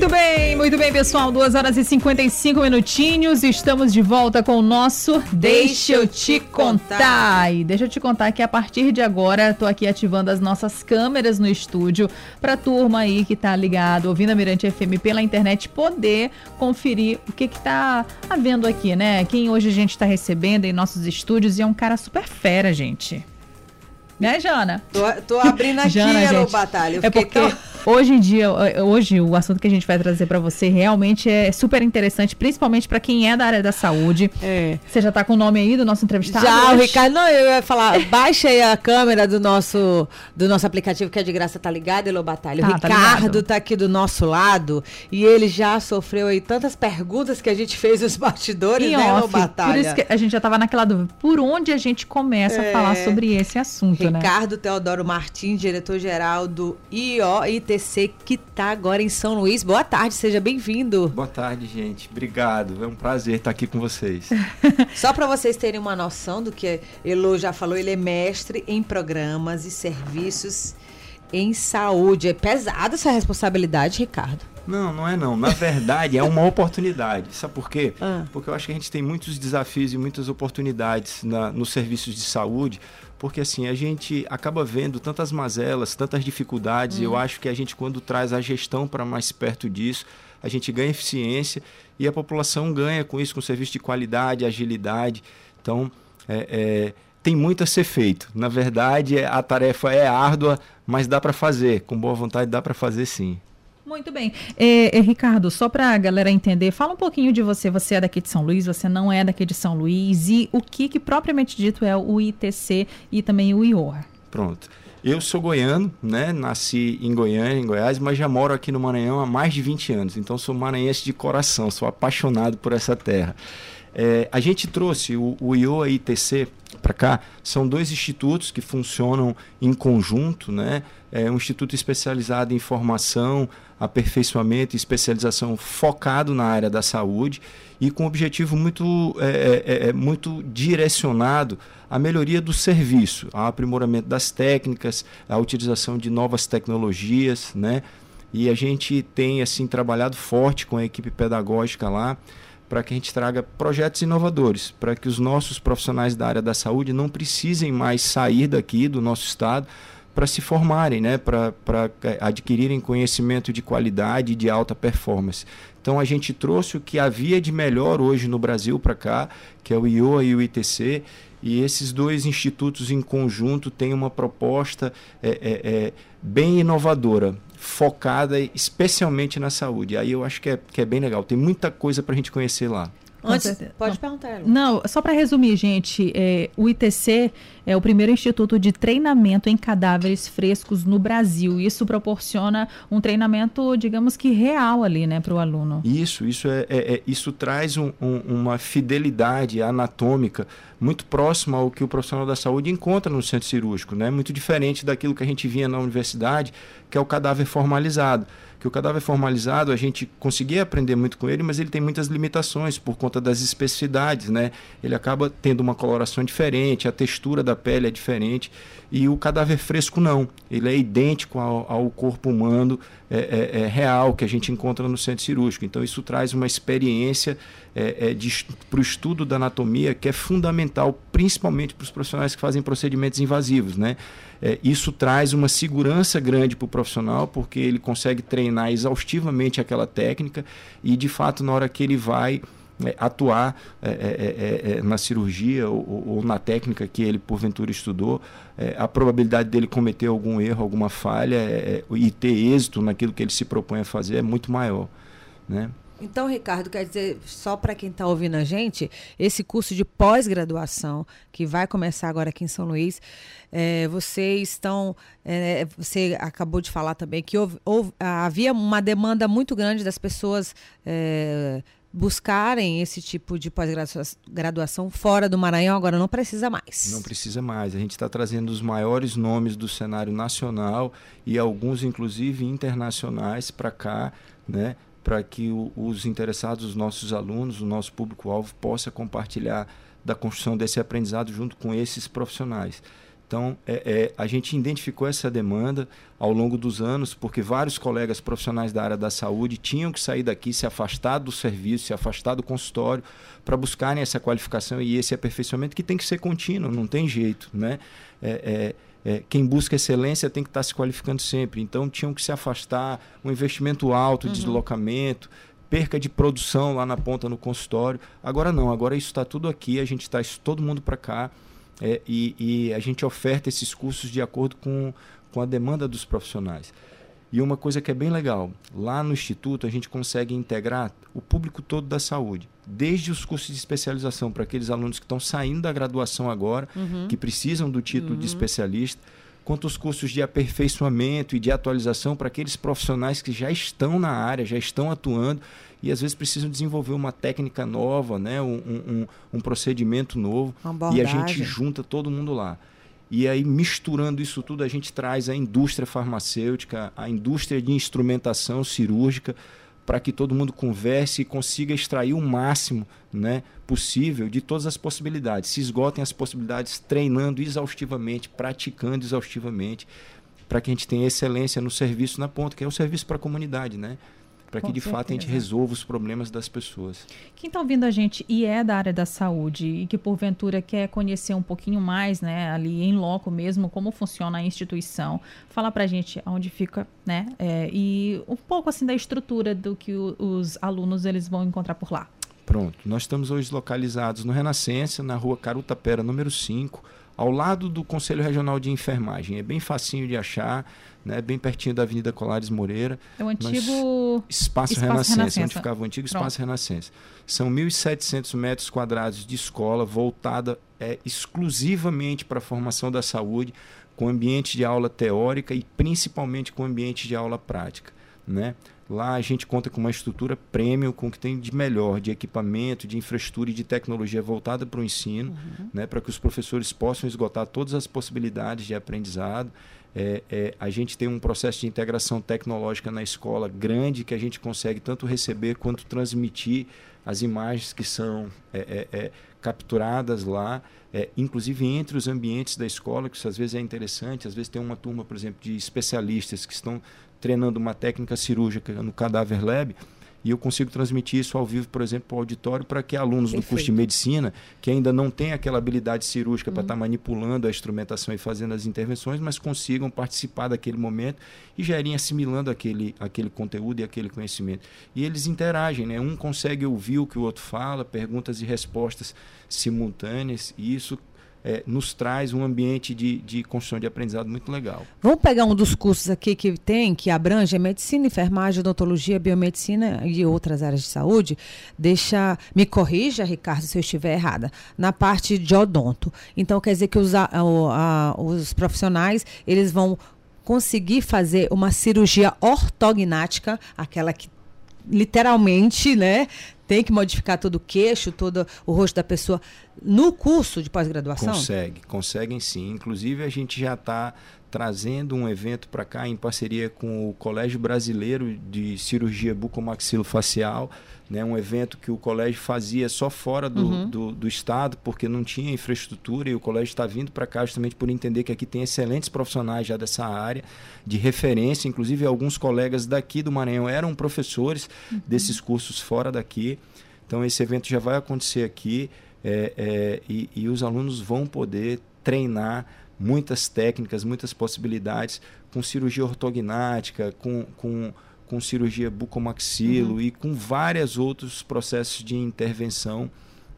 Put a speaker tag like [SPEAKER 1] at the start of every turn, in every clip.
[SPEAKER 1] Muito bem, muito bem, pessoal. 2 horas e 55 minutinhos. Estamos de volta com o nosso Deixa eu te contar. E deixa eu te contar que a partir de agora tô aqui ativando as nossas câmeras no estúdio para turma aí que tá ligado, ouvindo a Mirante FM pela internet poder conferir o que que tá havendo aqui, né? Quem hoje a gente tá recebendo em nossos estúdios e é um cara super fera, gente. Né, Jana?
[SPEAKER 2] Tô, tô abrindo aqui,
[SPEAKER 1] Jana, gente,
[SPEAKER 2] Batalha. Eu
[SPEAKER 1] É porque
[SPEAKER 2] tão-
[SPEAKER 1] hoje em dia, hoje o assunto que a gente vai trazer pra você realmente é super interessante, principalmente pra quem é da área da saúde.
[SPEAKER 2] É.
[SPEAKER 1] Você já tá com o nome aí do nosso entrevistado?
[SPEAKER 2] Já, o? Ricardo, não, eu ia falar, baixa aí a câmera do nosso, do nosso aplicativo que é de graça, tá ligado, Elô Batalha? O
[SPEAKER 1] Tá, tá
[SPEAKER 2] Ricardo
[SPEAKER 1] ligado.
[SPEAKER 2] tá, aqui do nosso lado e ele já sofreu aí tantas perguntas que a gente fez nos bastidores,
[SPEAKER 1] Em
[SPEAKER 2] né, Elô
[SPEAKER 1] off,
[SPEAKER 2] Batalha?
[SPEAKER 1] por isso que a gente já tava naquela dúvida. Por onde a gente começa a falar sobre esse assunto, né?
[SPEAKER 2] Ricardo Teodoro Martins, diretor-geral do IOITC, que tá agora em São Luís. Boa tarde, seja bem-vindo.
[SPEAKER 3] Boa tarde, gente. Obrigado. É um prazer estar aqui com vocês.
[SPEAKER 2] Só para vocês terem uma noção do que Elo já falou, ele é mestre em programas e serviços em saúde. É pesada essa responsabilidade, Ricardo.
[SPEAKER 3] Não, não é não. Na verdade, é uma oportunidade. Sabe por quê?
[SPEAKER 2] Ah.
[SPEAKER 3] Porque eu acho que a gente tem muitos desafios e muitas oportunidades na, nos serviços de saúde, porque assim, a gente acaba vendo tantas mazelas, tantas dificuldades, e eu acho que a gente, quando traz a gestão para mais perto disso, a gente ganha eficiência e a população ganha com isso, com serviço de qualidade, agilidade. Então, é, é, tem muito a ser feito. Na verdade, a tarefa é árdua, mas dá para fazer. Com boa vontade, dá para fazer sim.
[SPEAKER 1] Muito bem. É, é, Ricardo, só para a galera entender, fala um pouquinho de você. Você é daqui de São Luís, você não é daqui de São Luís, e o que, que propriamente dito é o ITC e também o IOR?
[SPEAKER 3] Pronto. Eu sou goiano, né? Nasci em Goiânia, em Goiás, mas já moro aqui no Maranhão há mais de 20 anos. Então sou maranhense de coração, sou apaixonado por essa terra. É, a gente trouxe o, o IOA ITC para cá, são dois institutos que funcionam em conjunto, né? É um instituto especializado em formação, aperfeiçoamento e especialização focado na área da saúde e com objetivo muito, é, é, é, muito direcionado à melhoria do serviço, ao aprimoramento das técnicas, à utilização de novas tecnologias, né? E a gente tem assim trabalhado forte com a equipe pedagógica lá para que a gente traga projetos inovadores, para que os nossos profissionais da área da saúde não precisem mais sair daqui do nosso estado para se formarem, né? para eh, adquirirem conhecimento de qualidade e de alta performance. Então a gente trouxe o que havia de melhor hoje no Brasil para cá, que é o IOA e o ITC, e esses dois institutos em conjunto têm uma proposta é, é, é, bem inovadora, focada especialmente na saúde. Aí eu acho que é, que é bem legal. Tem muita coisa para a gente conhecer lá.
[SPEAKER 2] Antes, pode
[SPEAKER 1] Não.
[SPEAKER 2] perguntar, Elo.
[SPEAKER 1] Não, só para resumir, gente, é, o ITC é o primeiro instituto de treinamento em cadáveres frescos no Brasil. Isso proporciona um treinamento, digamos que real ali, né, para o aluno.
[SPEAKER 3] Isso, isso, é, é- é- isso traz um- um- uma fidelidade anatômica muito próxima ao que o profissional da saúde encontra no centro cirúrgico, né? muito diferente daquilo que a gente via na universidade, que é o cadáver formalizado. Que o cadáver formalizado a gente conseguia aprender muito com ele, mas ele tem muitas limitações por conta das especificidades, né? Ele acaba tendo uma coloração diferente, a textura da pele é diferente e o cadáver fresco não. Ele é idêntico ao, ao corpo humano é, é- é real que a gente encontra no centro cirúrgico. Então isso traz uma experiência é, para o estudo da anatomia que é fundamental, principalmente para os profissionais que fazem procedimentos invasivos, né? É, isso traz uma segurança grande para o profissional, porque ele consegue treinar exaustivamente aquela técnica e, de fato, na hora que ele vai é, atuar é, é, é, é, na cirurgia ou, ou- na técnica que ele porventura estudou, é, a probabilidade dele cometer algum erro, alguma falha é, é, e ter êxito naquilo que ele se propõe a fazer é muito maior. Né?
[SPEAKER 2] Então, Ricardo, quer dizer, só para quem está ouvindo a gente, esse curso de pós-graduação, que vai começar agora aqui em São Luís, é, vocês estão. é, você acabou de falar também que houve- houve- havia uma demanda muito grande das pessoas. é, buscarem esse tipo de pós-graduação fora do Maranhão, agora não precisa mais.
[SPEAKER 3] Não precisa mais. A gente está trazendo os maiores nomes do cenário nacional e alguns, inclusive, internacionais para cá, né? Para que o- os interessados, os nossos alunos, o nosso público-alvo, possa compartilhar da construção desse aprendizado junto com esses profissionais. Então, é, é, a gente identificou essa demanda ao longo dos anos, porque vários colegas profissionais da área da saúde tinham que sair daqui, se afastar do serviço, se afastar do consultório, para buscarem essa qualificação e esse aperfeiçoamento que tem que ser contínuo, não tem jeito. Né? É, é, quem busca excelência tem que estar se qualificando sempre. Então, tinham que se afastar, um investimento alto uhum. deslocamento, perca de produção lá na ponta no consultório. Agora não, agora isso está tudo aqui, a gente está todo mundo para cá é, e, e, a gente oferta esses cursos de acordo com, com a demanda dos profissionais. E uma coisa que é bem legal, lá no Instituto a gente consegue integrar o público todo da saúde, desde os cursos de especialização para aqueles alunos que estão saindo da graduação agora, uhum. que precisam do título uhum. de especialista, quanto os cursos de aperfeiçoamento e de atualização para aqueles profissionais que já estão na área, já estão atuando e às vezes precisam desenvolver uma técnica nova, né? um, um, um procedimento novo. E a gente junta todo mundo lá. E aí, misturando isso tudo, a gente traz a indústria farmacêutica, a indústria de instrumentação cirúrgica, para que todo mundo converse e consiga extrair o máximo né, possível de todas as possibilidades. Se esgotem as possibilidades treinando exaustivamente, praticando exaustivamente, para que a gente tenha excelência no serviço na ponta, que é o serviço para a comunidade, né? Para que de certeza. fato a gente resolva os problemas das pessoas.
[SPEAKER 1] Quem está ouvindo a gente e é da área da saúde e que porventura quer conhecer um pouquinho mais, né, ali em loco mesmo, como funciona a instituição, fala para a gente onde fica, né, é, e um pouco assim da estrutura do que o, os alunos eles vão encontrar por lá.
[SPEAKER 3] Pronto, nós estamos hoje localizados no Renascença, na rua Carutapera, número 5, ao lado do Conselho Regional de Enfermagem. É bem facinho de achar né, bem pertinho da Avenida Colares Moreira.
[SPEAKER 1] É o antigo
[SPEAKER 3] Espaço, Espaço Renascença, Renascença, onde ficava o antigo Pronto. Espaço Renascença. São 1.700 metros quadrados de escola voltada é, exclusivamente para a formação da saúde, com ambiente de aula teórica e principalmente com ambiente de aula prática. Né? Lá a gente conta com uma estrutura premium, com o que tem de melhor, de equipamento, de infraestrutura e de tecnologia voltada para o ensino, uhum. né, para que os professores possam esgotar todas as possibilidades de aprendizado é, é, a gente tem um processo de integração tecnológica na escola grande que a gente consegue tanto receber quanto transmitir as imagens que são é, é, é capturadas lá, é, inclusive entre os ambientes da escola, que isso às vezes é interessante. Às vezes tem uma turma, por exemplo, de especialistas que estão treinando uma técnica cirúrgica no Cadáver Lab e eu consigo transmitir isso ao vivo, por exemplo, para o auditório, para que alunos Perfeito. do curso de medicina, que ainda não têm aquela habilidade cirúrgica uhum. para estar tá manipulando a instrumentação e fazendo as intervenções, mas consigam participar daquele momento e já irem assimilando aquele, aquele conteúdo e aquele conhecimento. E eles interagem, né? um consegue ouvir o que o outro fala, perguntas e respostas simultâneas, e isso é, nos traz um ambiente de, de construção de aprendizado muito legal.
[SPEAKER 2] Vamos pegar um dos cursos aqui que tem, que abrange medicina, enfermagem, odontologia, biomedicina e outras áreas de saúde. Deixa, me corrija, Ricardo, se eu estiver errada, na parte de odonto. Então, quer dizer que os, a, a, os profissionais, eles vão conseguir fazer uma cirurgia ortognática, aquela que literalmente, né, tem que modificar todo o queixo, todo o rosto da pessoa no curso de pós-graduação?
[SPEAKER 3] Consegue, conseguem sim. Inclusive, a gente já está trazendo um evento para cá em parceria com o Colégio Brasileiro de Cirurgia Bucomaxilofacial, né, um evento que o colégio fazia só fora do, uhum. do, do, estado, porque não tinha infraestrutura, e o colégio está vindo para cá justamente por entender que aqui tem excelentes profissionais já dessa área, de referência, inclusive alguns colegas daqui do Maranhão eram professores uhum. desses cursos fora daqui. Então esse evento já vai acontecer aqui é, é, e, e os alunos vão poder treinar muitas técnicas, muitas possibilidades com cirurgia ortognática, com, com com cirurgia bucomaxilo uhum. e com vários outros processos de intervenção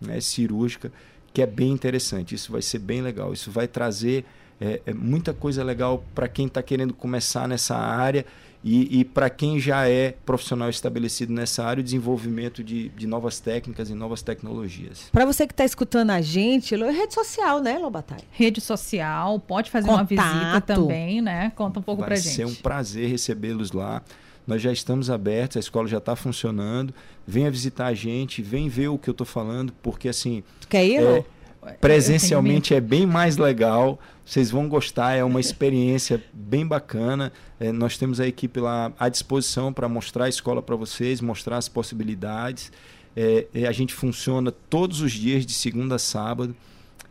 [SPEAKER 3] né, cirúrgica, que é bem interessante. Isso vai ser bem legal. Isso vai trazer é, é muita coisa legal para quem está querendo começar nessa área e, e para quem já é profissional estabelecido nessa área, o desenvolvimento de, de novas técnicas e novas tecnologias.
[SPEAKER 2] Para você que está escutando a gente, é rede social, né, Lobatai?
[SPEAKER 1] Rede social, pode fazer Contato. uma visita também, né? Conta um pouco para gente.
[SPEAKER 3] Vai ser um prazer recebê-los lá. Nós já estamos abertos, a escola já está funcionando. Venha visitar a gente, vem ver o que eu estou falando, porque assim.
[SPEAKER 2] Quer ir?
[SPEAKER 3] É, presencialmente é bem mais legal. Vocês vão gostar, é uma experiência bem bacana. É, nós temos a equipe lá à disposição para mostrar a escola para vocês, mostrar as possibilidades. É, é, a gente funciona todos os dias, de segunda a sábado.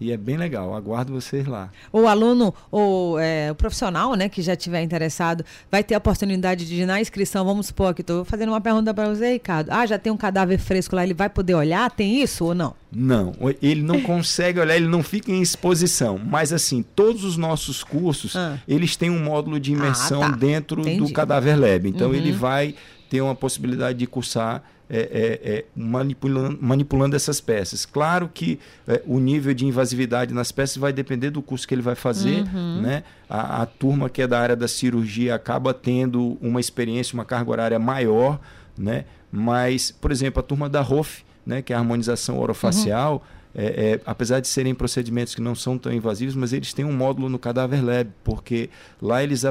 [SPEAKER 3] E é bem legal, aguardo vocês lá.
[SPEAKER 2] O aluno ou é, o profissional né, que já estiver interessado vai ter a oportunidade de, na inscrição, vamos supor que estou fazendo uma pergunta para você, Ricardo. Ah, já tem um cadáver fresco lá, ele vai poder olhar? Tem isso ou não?
[SPEAKER 3] Não, ele não consegue olhar, ele não fica em exposição. Mas assim, todos os nossos cursos, ah. eles têm um módulo de imersão ah, tá. dentro Entendi. do Cadáver Lab. Então uhum. ele vai ter uma possibilidade de cursar é, é, é, manipulando, manipulando essas peças. Claro que é, o nível de invasividade nas peças vai depender do curso que ele vai fazer. Uhum. Né? A, a, turma que é da área da cirurgia acaba tendo uma experiência, uma carga horária maior, né? mas, por exemplo, a turma da ROF, né, que é a harmonização orofacial, uhum. É, é, apesar de serem procedimentos que não são tão invasivos, mas eles têm um módulo no Cadáver Lab, porque lá eles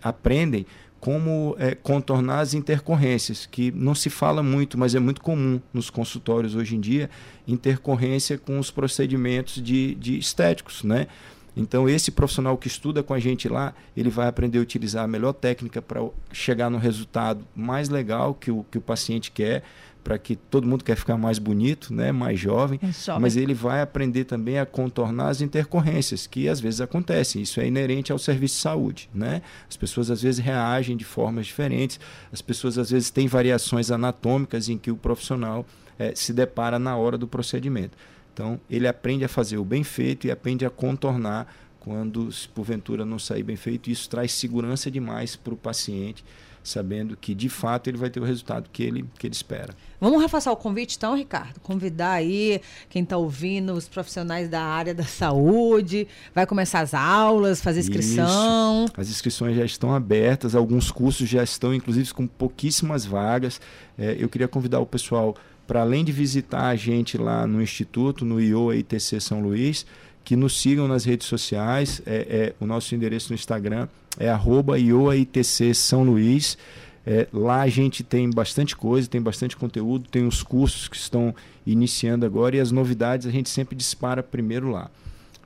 [SPEAKER 3] aprendem como é, contornar as intercorrências, que não se fala muito, mas é muito comum nos consultórios hoje em dia, intercorrência com os procedimentos de, de estéticos, né? Então, esse profissional que estuda com a gente lá, ele vai aprender a utilizar a melhor técnica para chegar no resultado mais legal que o, que o paciente quer, para que todo mundo quer ficar mais bonito, né, mais jovem, é mas ele vai aprender também a contornar as intercorrências que às vezes acontecem. Isso é inerente ao serviço de saúde, né? As pessoas às vezes reagem de formas diferentes, as pessoas às vezes têm variações anatômicas em que o profissional é, se depara na hora do procedimento. Então, ele aprende a fazer o bem feito e aprende a contornar quando, porventura, não sair bem feito. Isso traz segurança demais para o paciente sabendo que de fato ele vai ter o resultado que ele, que ele espera.
[SPEAKER 2] Vamos reforçar o convite então, Ricardo? Convidar aí quem está ouvindo, os profissionais da área da saúde, vai começar as aulas, fazer inscrição.
[SPEAKER 3] Isso. As inscrições já estão abertas, alguns cursos já estão, inclusive, com pouquíssimas vagas. É, eu queria convidar o pessoal para além de visitar a gente lá no Instituto, no IOA ITC São Luís, que nos sigam nas redes sociais. É, é o nosso endereço no Instagram é arroba IOAITC São Luís. É, lá a gente tem bastante coisa, tem bastante conteúdo, tem os cursos que estão iniciando agora e as novidades a gente sempre dispara primeiro lá.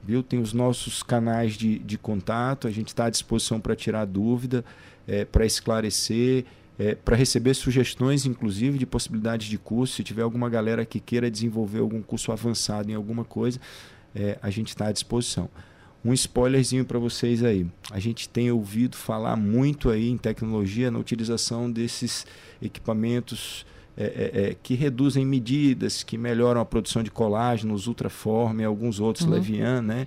[SPEAKER 3] Viu? Tem os nossos canais de, de contato, a gente está à disposição para tirar dúvida, é, para esclarecer, é, para receber sugestões, inclusive, de possibilidades de curso. Se tiver alguma galera que queira desenvolver algum curso avançado em alguma coisa, é, a gente está à disposição. Um spoilerzinho para vocês aí. A gente tem ouvido falar muito aí em tecnologia na utilização desses equipamentos é, é, é que reduzem medidas, que melhoram a produção de colágeno, os Ultraform e alguns outros, uhum. Levian, né?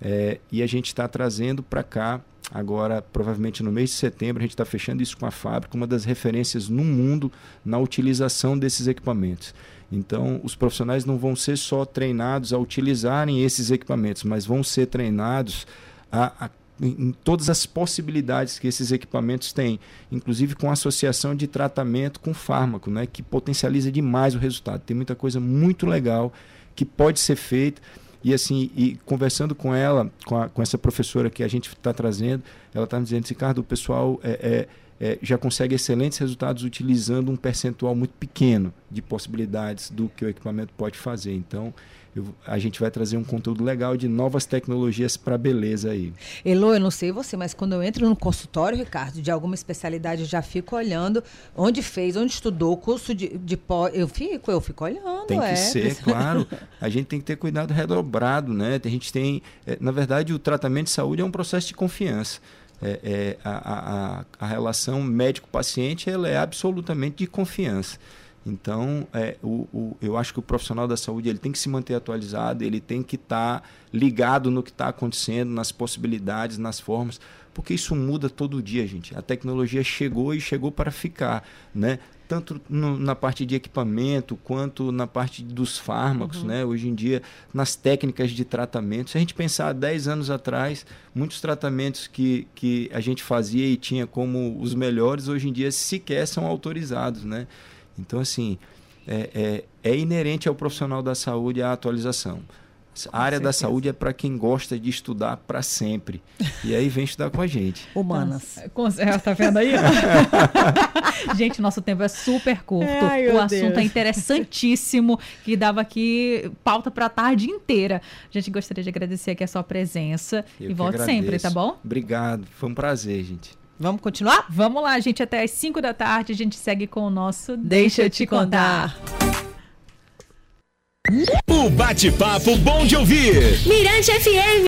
[SPEAKER 3] É, e a gente está trazendo para cá, agora, provavelmente no mês de setembro, a gente está fechando isso com a fábrica, uma das referências no mundo na utilização desses equipamentos. Então, os profissionais não vão ser só treinados a utilizarem esses equipamentos, mas vão ser treinados a, a em todas as possibilidades que esses equipamentos têm, inclusive com associação de tratamento com fármaco, né, que potencializa demais o resultado. Tem muita coisa muito legal que pode ser feita. E assim, e conversando com ela, com, a, com essa professora que a gente está trazendo, ela está me dizendo, Ricardo, o pessoal é, é é, já consegue excelentes resultados utilizando um percentual muito pequeno de possibilidades do que o equipamento pode fazer. Então, eu, a gente vai trazer um conteúdo legal de novas tecnologias para beleza aí.
[SPEAKER 2] Elo, eu não sei você, mas quando eu entro no consultório, Ricardo, de alguma especialidade, eu já fico olhando onde fez, onde estudou, curso de, de pó. Eu fico, eu fico olhando.
[SPEAKER 3] Tem que
[SPEAKER 2] é.
[SPEAKER 3] ser, claro. A gente tem que ter cuidado redobrado, né? A gente tem. É, na verdade, o tratamento de saúde é um processo de confiança é, é, a, a, a, relação médico-paciente ela é absolutamente de confiança. Então, é, o, o, eu acho que o profissional da saúde ele tem que se manter atualizado, ele tem que estar tá ligado no que está acontecendo, nas possibilidades, nas formas, porque isso muda todo dia, gente. A tecnologia chegou e chegou para ficar, né? tanto no, na parte de equipamento quanto na parte dos fármacos, uhum. né? Hoje em dia, nas técnicas de tratamento. Se a gente pensar 10 anos atrás, muitos tratamentos que, que a gente fazia e tinha como os melhores, hoje em dia sequer são autorizados, né? Então, assim, é, é, é inerente ao profissional da saúde a atualização. A área da saúde é para quem gosta de estudar para sempre. E aí vem estudar com a gente.
[SPEAKER 2] Humanas.
[SPEAKER 1] É, tá vendo aí? gente, nosso tempo é super curto. Ai, o assunto Deus. é interessantíssimo, que dava aqui pauta para a tarde inteira. A gente gostaria de agradecer aqui a sua presença. Eu e volte agradeço. sempre, tá bom?
[SPEAKER 3] Obrigado. Foi um prazer, gente.
[SPEAKER 2] Vamos continuar?
[SPEAKER 1] Vamos lá, gente. Até às 5 da tarde a gente segue com o nosso
[SPEAKER 2] Deixa, Deixa eu te contar. contar.
[SPEAKER 4] O bate-papo bom de ouvir.
[SPEAKER 2] Mirante FM.